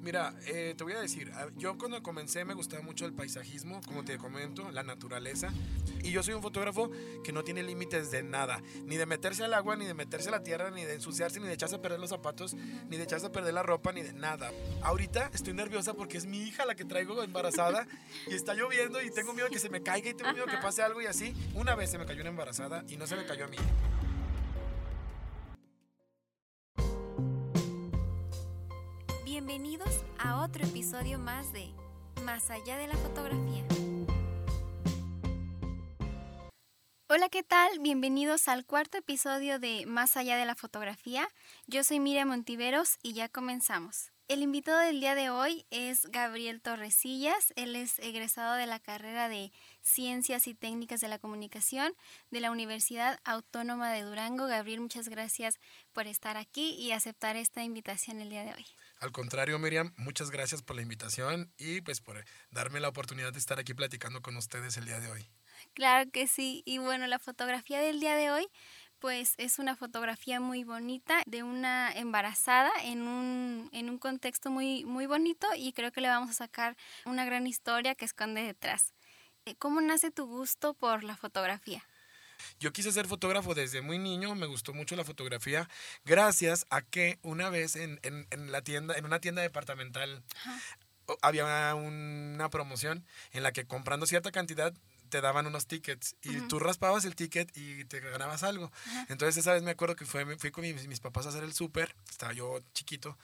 Mira, eh, te voy a decir, yo cuando comencé me gustaba mucho el paisajismo, como te comento, la naturaleza. Y yo soy un fotógrafo que no tiene límites de nada, ni de meterse al agua, ni de meterse a la tierra, ni de ensuciarse, ni de echarse a perder los zapatos, ni de echarse a perder la ropa, ni de nada. Ahorita estoy nerviosa porque es mi hija la que traigo embarazada y está lloviendo y tengo miedo que se me caiga y tengo miedo que pase algo y así. Una vez se me cayó una embarazada y no se me cayó a mí. Más de Más allá de la fotografía. Hola, ¿qué tal? Bienvenidos al cuarto episodio de Más allá de la fotografía. Yo soy Miriam Montiveros y ya comenzamos. El invitado del día de hoy es Gabriel Torresillas. Él es egresado de la carrera de Ciencias y Técnicas de la Comunicación de la Universidad Autónoma de Durango. Gabriel, muchas gracias por estar aquí y aceptar esta invitación el día de hoy. Al contrario, Miriam, muchas gracias por la invitación y pues por darme la oportunidad de estar aquí platicando con ustedes el día de hoy. Claro que sí. Y bueno, la fotografía del día de hoy, pues es una fotografía muy bonita de una embarazada en un, en un contexto muy, muy bonito y creo que le vamos a sacar una gran historia que esconde detrás. Eh, ¿Cómo nace tu gusto por la fotografía? Yo quise ser fotógrafo desde muy niño, me gustó mucho la fotografía, gracias a que una vez en, en- en la tienda, en una tienda departamental, había una promoción en la que comprando cierta cantidad te daban unos tickets y Ujú. tú raspabas el ticket y te ganabas algo. Ajá. Entonces esa vez me acuerdo que fue, fui con mis, mis papás a hacer el súper, estaba yo chiquito,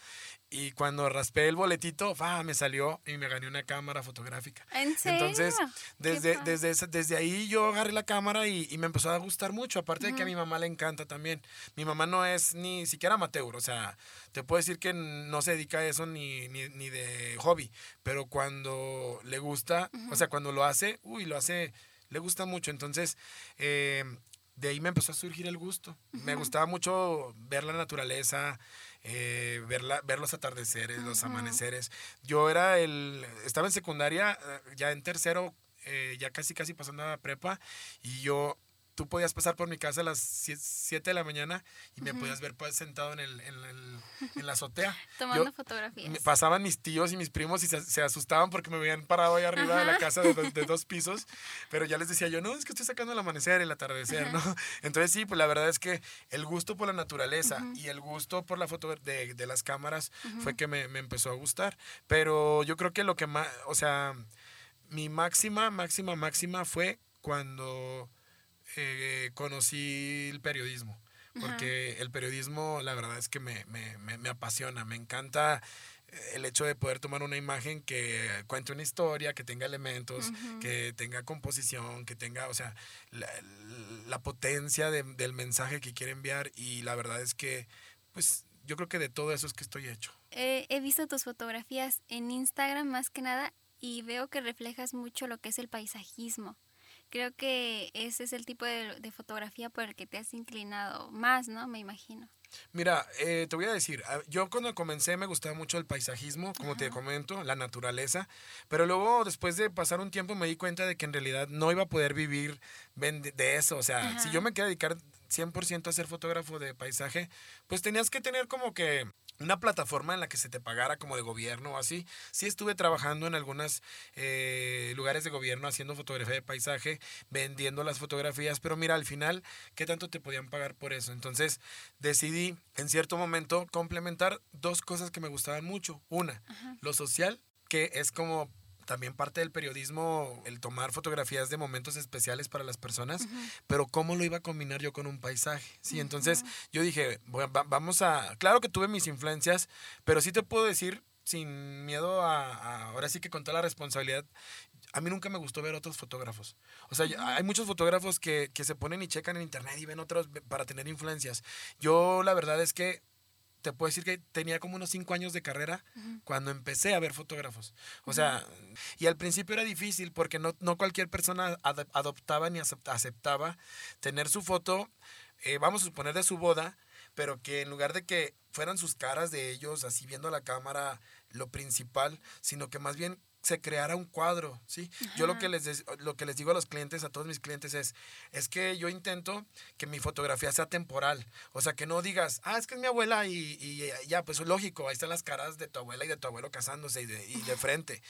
y cuando raspé el boletito, ¡fa! me salió y me gané una cámara fotográfica. ¿En serio? Entonces, desde, desde, esa- desde ahí yo agarré la cámara y, y me empezó a gustar mucho. Aparte de que a mi mamá le encanta también. Mi mamá no es ni siquiera amateur, o sea, te puedo decir que no se dedica a eso ni, ni, ni de hobby. Pero cuando le gusta, o sea, cuando lo hace, uy, lo hace, le gusta mucho. Entonces, eh, de ahí me empezó a surgir el gusto. Me gustaba mucho ver la naturaleza, eh, ver, la- ver los atardeceres, los amaneceres. Yo era el, estaba en secundaria, eh, ya en tercero, eh, ya casi casi pasando a la prepa, y yo, tú podías pasar por mi casa a las 7 de la mañana y me podías ver pues, sentado en, el, en, el- en la azotea. Tomando yo- fotografías. Pasaban mis tíos y mis primos y se, se asustaban porque me veían parado ahí arriba de la casa de, de dos pisos, pero ya les decía yo, no, es que estoy sacando el amanecer, el atardecer, ¿no? Entonces sí, pues la verdad es que el gusto por la naturaleza y el gusto por la foto de, de las cámaras fue que me, me empezó a gustar, pero yo creo que lo que más, o sea, mi máxima, máxima, máxima fue cuando eh, conocí el periodismo. Porque el periodismo, la verdad es que me, me, me, me apasiona, me encanta eh, el hecho de poder tomar una imagen que cuente una historia, que tenga elementos, que tenga composición, que tenga, o sea, la, la potencia de- del mensaje que quiere enviar y la verdad es que, pues, yo creo que de todo eso es que estoy hecho. Eh, he visto tus fotografías en Instagram más que nada y veo que reflejas mucho lo que es el paisajismo. Creo que ese es el tipo de, de fotografía por el que te has inclinado más, ¿no? Me imagino. Mira, eh, te voy a decir, a- yo cuando comencé me gustaba mucho el paisajismo, como te comento, la naturaleza, pero luego después de pasar un tiempo me di cuenta de que en realidad no iba a poder vivir de eso, o sea, si yo me quería dedicar 100% a ser fotógrafo de paisaje, pues tenías que tener como que una plataforma en la que se te pagara como de gobierno o así. Sí estuve trabajando en algunos lugares de gobierno haciendo fotografía de paisaje, vendiendo las fotografías, pero mira, al final, ¿qué tanto te podían pagar por eso? Entonces decidí en cierto momento complementar dos cosas que me gustaban mucho. Una, lo social, que es como también parte del periodismo el tomar fotografías de momentos especiales para las personas, pero cómo lo iba a combinar yo con un paisaje. Sí, entonces yo dije, "Bueno, va- vamos a, claro que tuve mis influencias, pero sí te puedo decir sin miedo a, a- ahora sí que con toda la responsabilidad, a mí nunca me gustó ver otros fotógrafos. O sea, hay muchos fotógrafos que, que se ponen y checan en internet y ven otros para tener influencias. Yo la verdad es que te puedo decir que tenía como unos cinco años de carrera cuando empecé a ver fotógrafos. O sea, y al principio era difícil porque no, no cualquier persona ad- adoptaba ni acep- aceptaba tener su foto, eh, vamos a suponer de su boda, pero que en lugar de que fueran sus caras de ellos, así viendo la cámara, lo principal, sino que más bien se creara un cuadro, ¿sí? Yo lo que, les, lo que les digo a los clientes, a todos mis clientes es, es que yo intento que mi fotografía sea temporal, o sea, que no digas, ah, es que es mi abuela y, y ya, pues lógico, ahí están las caras de tu abuela y de tu abuelo casándose y de, y de frente,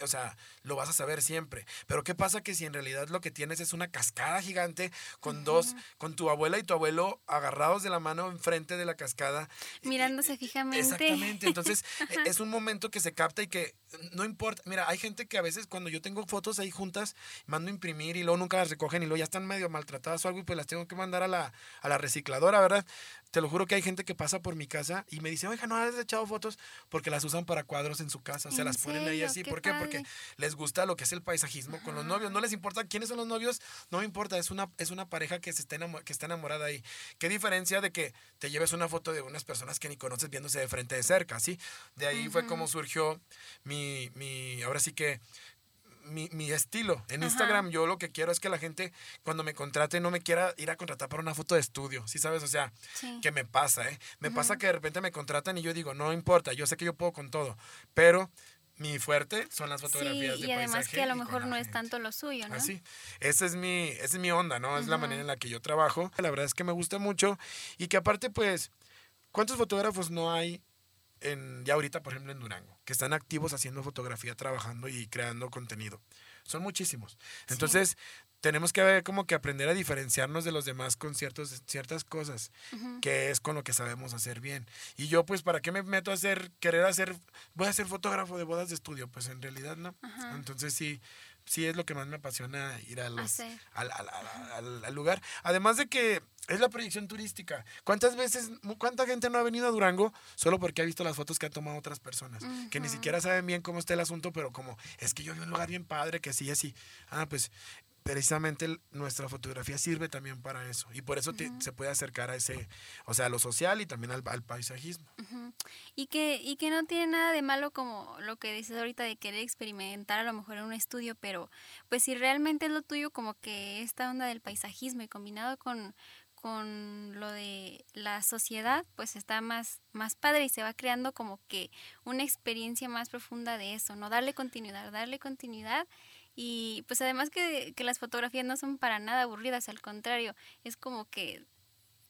o sea, lo vas a saber siempre, pero ¿qué pasa que si en realidad lo que tienes es una cascada gigante con dos, con tu abuela y tu abuelo agarrados de la mano enfrente de la cascada? Mirándose fijamente. Exactamente, entonces e, es un momento que se capta y que no importa, mira, hay gente que a veces cuando yo tengo fotos ahí juntas, mando a imprimir y luego nunca las recogen y luego ya están medio maltratadas o algo y pues las tengo que mandar a la, a la recicladora, ¿verdad? Te lo juro que hay gente que pasa por mi casa y me dice, oiga, no has echado fotos porque las usan para cuadros en su casa, se las ponen ahí así. ¿Por qué? Porque les gusta lo que es el paisajismo con los novios. No les importa quiénes son los novios, no me importa, es una, es una pareja que, se está que está enamorada ahí. ¿Qué diferencia de que te lleves una foto de unas personas que ni conoces viéndose de frente de cerca, ¿sí? De ahí fue como surgió mi, mi, ahora sí que mi, mi, estilo. En Instagram yo lo que quiero es que la gente cuando me contrate no me quiera ir a contratar para una foto de estudio, ¿sí sabes? O sea, que me pasa, ¿eh? Me pasa que de repente me contratan y yo digo, no importa, yo sé que yo puedo con todo, pero mi fuerte son las fotografías sí, y además que a lo mejor no es tanto lo suyo, ¿no? Así. Esa es mi, esa es mi onda, ¿no? Es la manera en la que yo trabajo. La verdad es que me gusta mucho y que aparte, pues, ¿cuántos fotógrafos no hay en, ya ahorita, por ejemplo, en Durango, que están activos haciendo fotografía, trabajando y creando contenido. Son muchísimos. Entonces, tenemos que como que aprender a diferenciarnos de los demás con ciertos, ciertas cosas, que es con lo que sabemos hacer bien. Y yo, pues, ¿para qué me meto a hacer, querer hacer, voy a ser fotógrafo de bodas de estudio? Pues en realidad no. Entonces sí, sí es lo que más me apasiona ir a los, al, al, al, lugar. Además de que es la proyección turística. ¿Cuántas veces, cuánta gente no ha venido a Durango solo porque ha visto las fotos que han tomado otras personas? Que ni siquiera saben bien cómo está el asunto, pero como, es que yo vi un lugar bien padre, que sí, así. Ah, pues precisamente nuestra fotografía sirve también para eso y por eso se puede acercar a ese, o sea, a lo social y también al, paisajismo. Y que y que no tiene nada de malo como lo que dices ahorita de querer experimentar a lo mejor en un estudio, pero pues si realmente es lo tuyo como que esta onda del paisajismo y combinado con con lo de la sociedad, pues está más, más padre y se va creando como que una experiencia más profunda de eso, ¿no? Darle continuidad, darle continuidad y pues además que, que las fotografías no son para nada aburridas, al contrario, es como que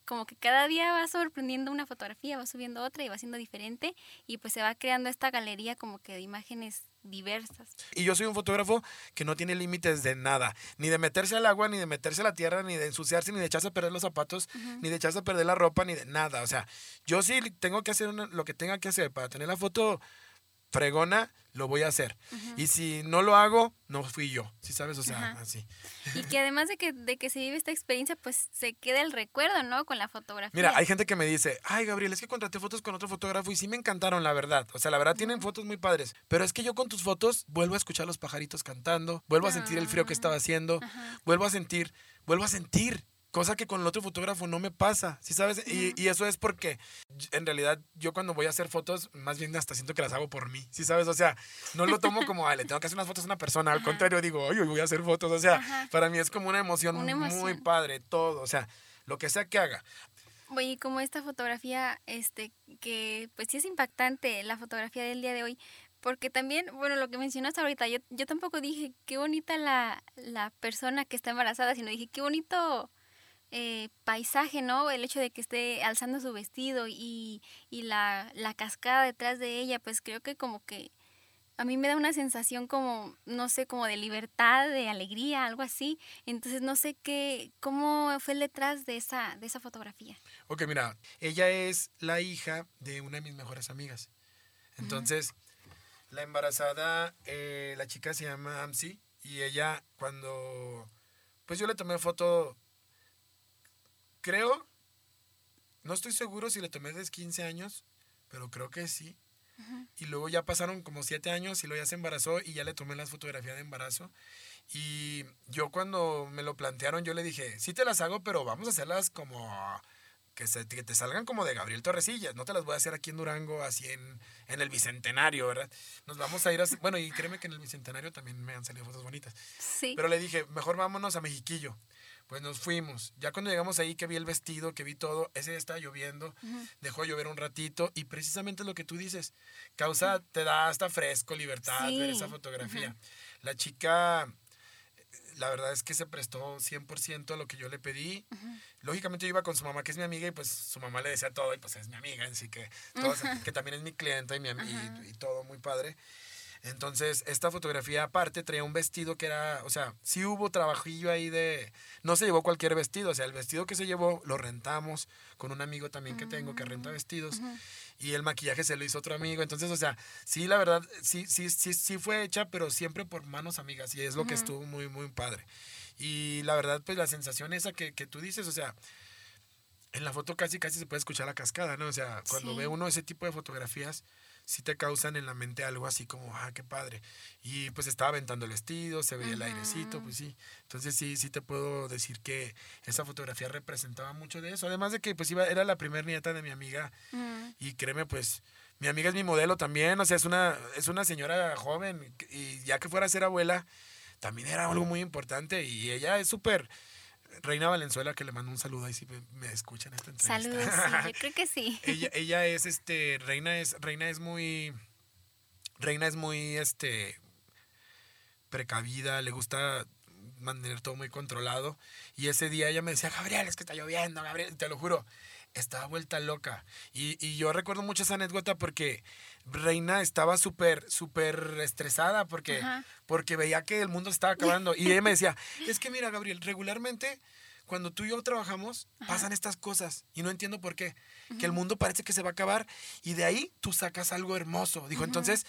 como que cada día va sorprendiendo una fotografía, va subiendo otra y va siendo diferente y pues se va creando esta galería como que de imágenes diversas. Y yo soy un fotógrafo que no tiene límites de nada, ni de meterse al agua, ni de meterse a la tierra, ni de ensuciarse, ni de echarse a perder los zapatos, ni de echarse a perder la ropa, ni de nada. O sea, yo sí tengo que hacer lo que tenga que hacer para tener la foto fregona, lo voy a hacer. Y si no lo hago, no fui yo, ¿sí sabes? O sea, así. Y que además de que, de que se vive esta experiencia, pues se queda el recuerdo, ¿no? Con la fotografía. Mira, hay gente que me dice, ay, Gabriel, es que contraté fotos con otro fotógrafo y sí me encantaron, la verdad. O sea, la verdad tienen fotos muy padres. Pero es que yo con tus fotos vuelvo a escuchar los pajaritos cantando, vuelvo a sentir el frío que estaba haciendo, vuelvo a sentir, vuelvo a sentir Cosa que con el otro fotógrafo no me pasa, ¿sí sabes? Y, y, eso es porque en realidad yo cuando voy a hacer fotos, más bien hasta siento que las hago por mí, ¿sí sabes? O sea, no lo tomo como, le tengo que hacer unas fotos a una persona, al contrario, digo, oye, voy a hacer fotos. O sea, para mí es como una emoción, muy padre, todo, o sea, lo que sea que haga. Oye, como esta fotografía, este, que pues sí es impactante, la fotografía del día de hoy, porque también, bueno, lo que mencionaste ahorita, yo, yo tampoco dije qué bonita la, la persona que está embarazada, sino dije qué bonito eh, paisaje, ¿no? El hecho de que esté alzando su vestido y, y la, la, cascada detrás de ella, pues creo que como que a mí me da una sensación como, no sé, como de libertad, de alegría, algo así. Entonces no sé qué, cómo fue el detrás de esa, de esa fotografía. Ok, mira, ella es la hija de una de mis mejores amigas. Entonces, la embarazada, eh, la chica se llama Amsi y ella cuando, pues yo le tomé foto creo, no estoy seguro si le tomé desde 15 años, pero creo que sí. Y luego ya pasaron como 7 años y luego ya se embarazó y ya le tomé las fotografías de embarazo. Y yo cuando me lo plantearon, yo le dije, sí te las hago, pero vamos a hacerlas como que, se, que te salgan como de Gabriel Torresillas. No te las voy a hacer aquí en Durango, así en, en el Bicentenario, ¿verdad? Nos vamos a ir a... Bueno, y créeme que en el Bicentenario también me han salido fotos bonitas. Sí. Pero le dije, mejor vámonos a Mexiquillo Pues nos fuimos. Ya cuando llegamos ahí, que vi el vestido, que vi todo, ese día estaba lloviendo, dejó llover un ratito y precisamente lo que tú dices, causa, te da hasta fresco, libertad ver esa fotografía. La chica, la verdad es que se prestó 100% a lo que yo le pedí. Lógicamente yo iba con su mamá, que es mi amiga, y pues su mamá le decía todo, y pues es mi amiga, así que, que también es mi cliente y, mi, y, y todo muy padre. Entonces, esta fotografía aparte traía un vestido que era, o sea, sí hubo trabajillo ahí de, no se llevó cualquier vestido, o sea, el vestido que se llevó lo rentamos con un amigo también que tengo que renta mm, vestidos y el maquillaje se lo hizo otro amigo, entonces, o sea, sí, la verdad, sí, sí, sí, sí fue hecha, pero siempre por manos amigas y es lo que estuvo muy, muy padre. Y la verdad, pues la sensación esa que, que tú dices, o sea, en la foto casi casi se puede escuchar la cascada, ¿no? O sea, cuando ve uno ese tipo de fotografías, sí te causan en la mente algo así como, ah, qué padre. Y pues estaba aventando el vestido, se veía el airecito, pues sí. Entonces sí, sí te puedo decir que esa fotografía representaba mucho de eso. Además de que pues iba, era la primer nieta de mi amiga. Y créeme, pues, mi amiga es mi modelo también, o sea, es una, es una señora joven. Y ya que fuera a ser abuela, también era algo muy importante. Y ella es súper Reina Valenzuela, que le mando un saludo ahí si me, escuchan esta entrevista. Saludos, sí, yo creo que sí. ella, ella es, este, Reina es, Reina es muy, Reina es muy, este, precavida, le gusta mantener todo muy controlado. Y ese día ella me decía, Gabriel, es que está lloviendo, Gabriel, te lo juro estaba vuelta loca. Y, y, yo recuerdo mucho esa anécdota porque Reina estaba súper, súper estresada porque, porque veía que el mundo estaba acabando. Y ella me decía, es que mira, Gabriel, regularmente cuando tú y yo trabajamos pasan estas cosas y no entiendo por qué. Que el mundo parece que se va a acabar y de ahí tú sacas algo hermoso. Dijo, entonces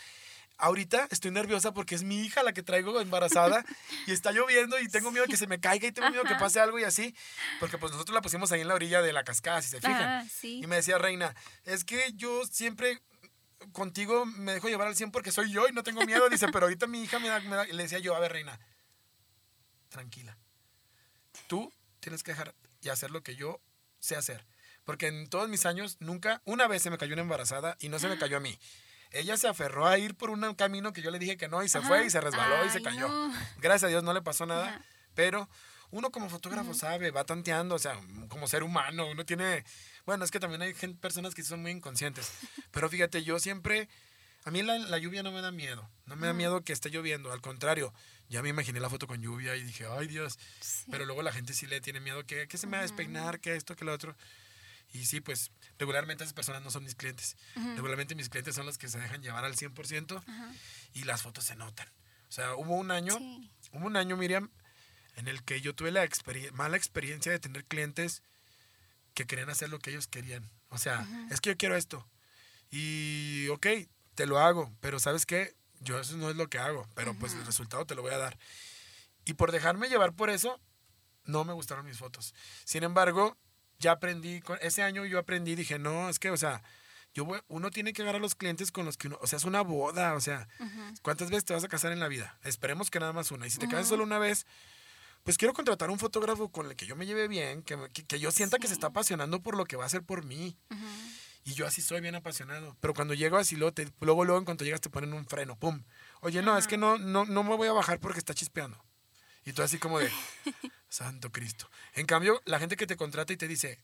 ahorita estoy nerviosa porque es mi hija la que traigo embarazada y está lloviendo y tengo miedo que se me caiga y tengo miedo que pase algo y así, porque pues nosotros la pusimos ahí en la orilla de la cascada, si se fijan. Y me decía Reina, es que yo siempre contigo me dejo llevar al 100 porque soy yo y no tengo miedo, dice, pero ahorita mi hija me da, me da, y le decía yo, a ver Reina, tranquila, tú tienes que dejar y hacer lo que yo sé hacer. Porque en todos mis años, nunca, una vez se me cayó una embarazada y no se me cayó a mí. Ella se aferró a ir por un camino que yo le dije que no y se fue y se resbaló y se cayó. Gracias a Dios no le pasó nada, pero uno como fotógrafo sabe, va tanteando, o sea, como ser humano, uno tiene, bueno, es que también hay personas que son muy inconscientes, pero fíjate, yo siempre, a mí la, lluvia no me da miedo, no me da miedo que esté lloviendo, al contrario, ya me imaginé la foto con lluvia y dije, ay Dios, pero luego la gente sí le tiene miedo que, que se me va a despeinar, que esto, que lo otro. Y sí, pues regularmente esas personas no son mis clientes. Regularmente mis clientes son los que se dejan llevar al 100% y las fotos se notan. O sea, hubo un año, hubo un año, Miriam, en el que yo tuve la mala experiencia de tener clientes que querían hacer lo que ellos querían. O sea, es que yo quiero esto. Y, ok, te lo hago, pero ¿sabes qué? Yo eso no es lo que hago, pero pues el resultado te lo voy a dar. Y por dejarme llevar por eso, no me gustaron mis fotos. Sin embargo, ya aprendí, ese año yo aprendí, dije, no, es que, o sea, yo uno tiene que agarrar a los clientes con los que uno, o sea, es una boda, o sea, ¿cuántas veces te vas a casar en la vida? Esperemos que nada más una. Y si te casas solo una vez, pues quiero contratar un fotógrafo con el que yo me lleve bien, que, que, yo sienta que se está apasionando por lo que va a hacer por mí. Y yo así soy bien apasionado. Pero cuando llego así, luego, luego, luego en cuanto llegas te ponen un freno, ¡pum! Oye, no, es que no, no, no me voy a bajar porque está chispeando. Y tú así como de, Santo Cristo. En cambio, la gente que te contrata y te dice,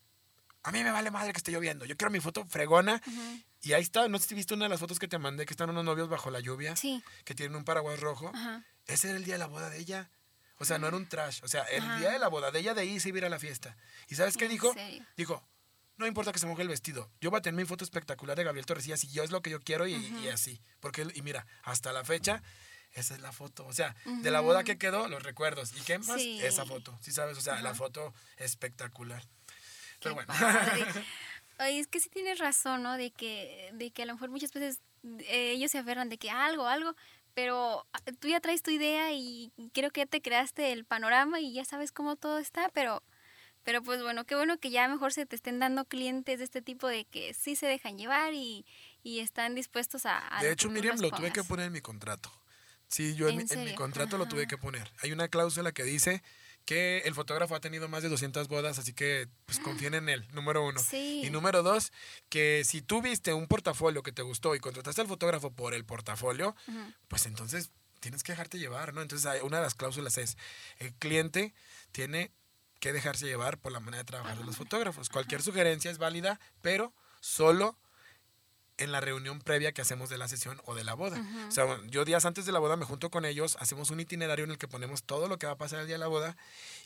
a mí me vale madre que esté lloviendo, yo quiero mi foto fregona. Y ahí está, no sé si viste una de las fotos que te mandé, que están unos novios bajo la lluvia, sí. que tienen un paraguas rojo. Ese era el día de la boda de ella. O sea, no era un trash. O sea, el día de la boda de ella de ahí se iba a, la fiesta. ¿Y sabes qué dijo? Dijo, no importa que se moje el vestido. Yo voy a tener mi foto espectacular de Gabriel Torres y yo es lo que yo quiero y, y así. Porque, y mira, hasta la fecha esa es la foto. O sea, de la boda que quedó, los recuerdos. ¿Y qué más? Esa foto. ¿Sí sabes? O sea, la foto espectacular. Pero bueno. Oye, es que sí tienes razón, ¿no? De que, de que a lo mejor muchas veces eh, ellos se aferran de que algo, algo, pero ah, tú ya traes tu idea y creo que ya te creaste el panorama y ya sabes cómo todo está, pero, pero pues bueno, qué bueno que ya mejor se te estén dando clientes de este tipo de que sí se dejan llevar y, y están dispuestos a... de hecho, Miriam, lo tuve que poner en mi contrato. Sí, yo en, mi, contrato lo tuve que poner. Hay una cláusula que dice que el fotógrafo ha tenido más de 200 bodas, así que pues confíen en él, número uno. Y número dos, que si tú viste un portafolio que te gustó y contrataste al fotógrafo por el portafolio, pues entonces tienes que dejarte llevar, ¿no? Entonces una de las cláusulas es, el cliente tiene que dejarse llevar por la manera de trabajar de los fotógrafos. Cualquier sugerencia es válida, pero solo en la reunión previa que hacemos de la sesión o de la boda. O sea, yo días antes de la boda me junto con ellos, hacemos un itinerario en el que ponemos todo lo que va a pasar el día de la boda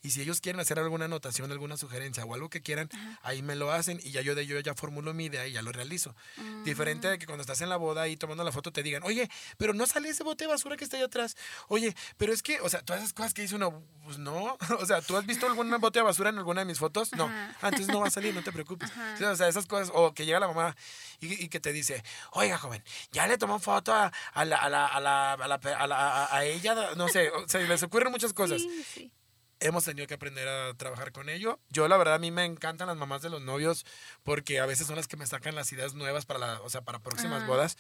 y si ellos quieren hacer alguna anotación, alguna sugerencia o algo que quieran, ahí me lo hacen y ya yo de ello ya formulo mi idea y ya lo realizo. Diferente de que cuando estás en la boda y tomando la foto te digan, oye, pero no sale ese bote de basura que está ahí atrás. Oye, pero es que, o sea, todas esas cosas que dice uno, pues no. o sea, ¿tú has visto algún bote de basura en alguna de mis fotos? No. Antes no va a salir, no te preocupes. O sea, esas cosas, o que llega la mamá y, y que te dice, oiga, joven, ya le tomó foto a, a, la, a, la, a, la, a, la, a, ella, no sé, se les ocurren muchas cosas. Sí, sí. Hemos tenido que aprender a trabajar con ello. Yo, la verdad, a mí me encantan las mamás de los novios porque a veces son las que me sacan las ideas nuevas para, la, o sea, para próximas bodas.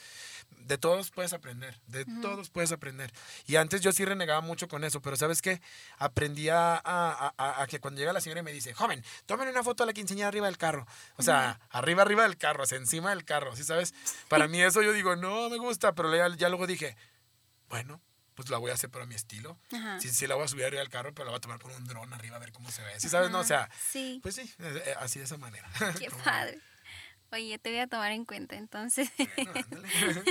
De todos puedes aprender, de todos puedes aprender. Y antes yo sí renegaba mucho con eso, pero ¿sabes qué? Aprendí a, a, a, que cuando llega la señora y me dice, joven, tomen una foto a la quinceañera arriba del carro. O sea, arriba, arriba del carro, sea, encima del carro, ¿sí sabes? Para mí eso yo digo, no me gusta, pero ya, ya luego dije, bueno, pues la voy a hacer pero a mi estilo. Sí, sí, la voy a subir arriba del carro, pero la voy a tomar con un dron arriba a ver cómo se ve. ¿Sí sabes? No, o sea, sí. pues sí, así de esa manera. Qué padre. Oye, te voy a tomar en cuenta entonces. Bueno,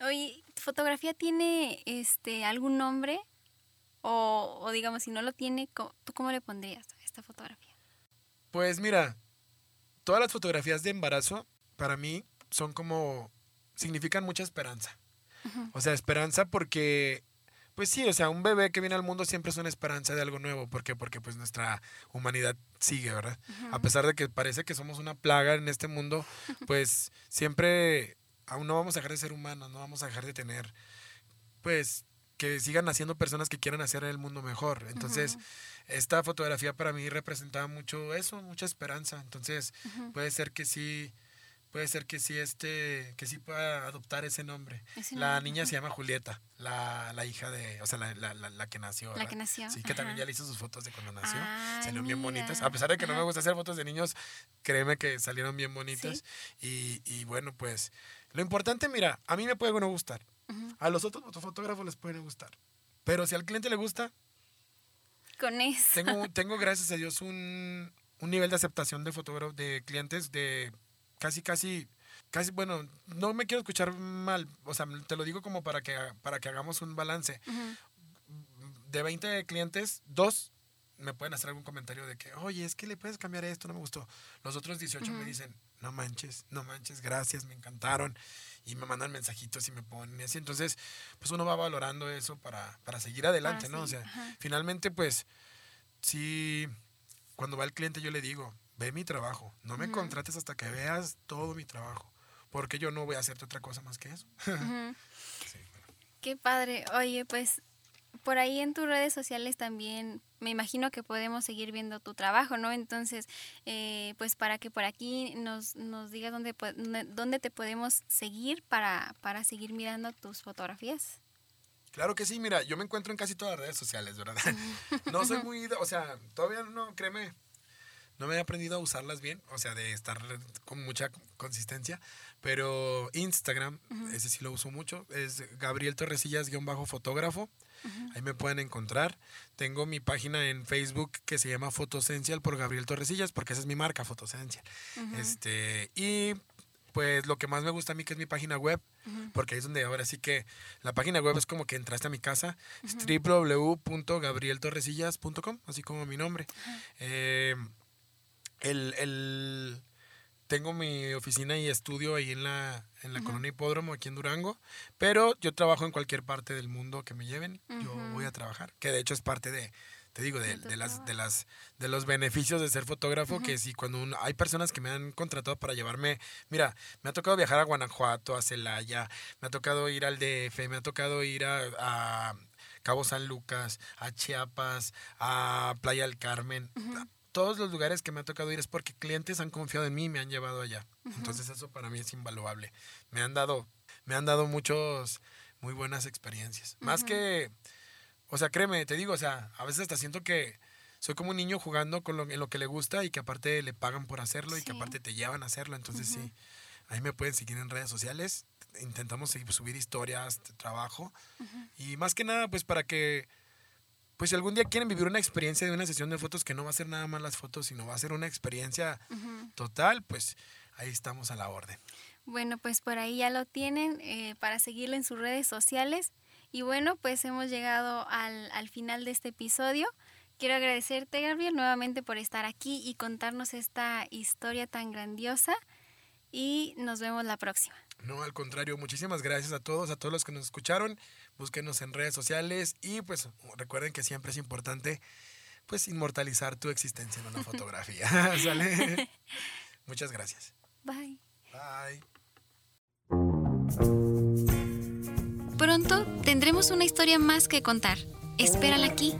Oye, ¿tu fotografía tiene este algún nombre? O, o, digamos, si no lo tiene, ¿tú cómo le pondrías a esta fotografía? Pues mira, todas las fotografías de embarazo para mí son como, significan mucha esperanza. O sea, esperanza porque, pues sí, o sea, un bebé que viene al mundo siempre es una esperanza de algo nuevo. ¿Por qué? Porque pues nuestra humanidad sigue, ¿verdad? A pesar de que parece que somos una plaga en este mundo, pues siempre aún no vamos a dejar de ser humanos, no vamos a dejar de tener, pues, que sigan naciendo personas que quieran hacer el mundo mejor. Entonces, esta fotografía para mí representaba mucho eso, mucha esperanza. Entonces, puede ser que sí puede ser que sí este que sí pueda adoptar ese nombre. la niña se llama Julieta, la, la, hija de, o sea, la, la, la que nació. La que nació. Sí, que también ya le hizo sus fotos de cuando nació. salieron bien bonitas. A pesar de que no me gusta hacer fotos de niños, créeme que salieron bien bonitas. Y, y, bueno, pues lo importante, mira, a mí me puede no gustar. A los otros fotógrafos les puede gustar. Pero si al cliente le gusta... Con eso. Tengo, tengo gracias a Dios, un, un nivel de aceptación de fotógrafos, de clientes, de casi, casi, casi, bueno, no me quiero escuchar mal, o sea, te lo digo como para que, para que hagamos un balance. De 20 clientes, dos me pueden hacer algún comentario de que, oye, es que le puedes cambiar esto, no me gustó. Los otros 18 me dicen, no manches, no manches, gracias, me encantaron. Y me mandan mensajitos y me ponen así. Entonces, pues uno va valorando eso para, para seguir adelante, ¿no? O sea, finalmente, pues, sí, cuando va el cliente yo le digo, ve mi trabajo, no me contrates hasta que veas todo mi trabajo, porque yo no voy a hacerte otra cosa más que eso. Qué padre. Oye, pues por ahí en tus redes sociales también me imagino que podemos seguir viendo tu trabajo, ¿no? Entonces, eh, pues para que por aquí nos, nos digas dónde, dónde te podemos seguir para, para seguir mirando tus fotografías. Claro que sí, mira, yo me encuentro en casi todas las redes sociales, ¿verdad? No soy muy, o sea, todavía no, créeme, no me he aprendido a usarlas bien, o sea, de estar con mucha consistencia, pero Instagram, ese sí lo uso mucho, es Gabriel Torresillas-fotógrafo. Ahí me pueden encontrar. Tengo mi página en Facebook que se llama Fotosencial por Gabriel Torresillas, porque esa es mi marca, Fotosencial. este, y pues lo que más me gusta a mí que es mi página web, porque ahí es donde ahora sí que la página web es como que entraste a mi casa, es www.gabrieltorresillas.com, así como mi nombre. Eh, el, el, tengo mi oficina y estudio ahí en la, en la colonia Hipódromo, aquí en Durango, pero yo trabajo en cualquier parte del mundo que me lleven, yo voy a trabajar, que de hecho es parte de, te digo, de, de, las, de, las, de los beneficios de ser fotógrafo, que si cuando hay personas que me han contratado para llevarme, mira, me ha tocado viajar a Guanajuato, a Celaya, me ha tocado ir al DF, me ha tocado ir a, a Cabo San Lucas, a Chiapas, a Playa del Carmen, todos los lugares que me ha tocado ir es porque clientes han confiado en mí y me han llevado allá. Entonces eso para mí es invaluable. Me han dado, me han dado muchos, muy buenas experiencias. Más que, o sea, créeme, te digo, o sea, a veces hasta siento que soy como un niño jugando con lo, en lo que le gusta y que aparte le pagan por hacerlo y que aparte te llevan a hacerlo. Entonces sí, ahí me pueden seguir en redes sociales. Intentamos subir historias trabajo. Y más que nada, pues para que pues si algún día quieren vivir una experiencia de una sesión de fotos que no va a ser nada más las fotos, sino va a ser una experiencia total, pues ahí estamos a la orden. Bueno, pues por ahí ya lo tienen eh, para seguirlo en sus redes sociales. Y bueno, pues hemos llegado al, al final de este episodio. Quiero agradecerte, Gabriel, nuevamente por estar aquí y contarnos esta historia tan grandiosa. Y nos vemos la próxima. No, al contrario, muchísimas gracias a todos, a todos los que nos escucharon. Búsquenos en redes sociales y pues recuerden que siempre es importante pues inmortalizar tu existencia en una fotografía. ¿Sale? Muchas gracias. Bye. Bye. Pronto tendremos una historia más que contar. Espérala aquí.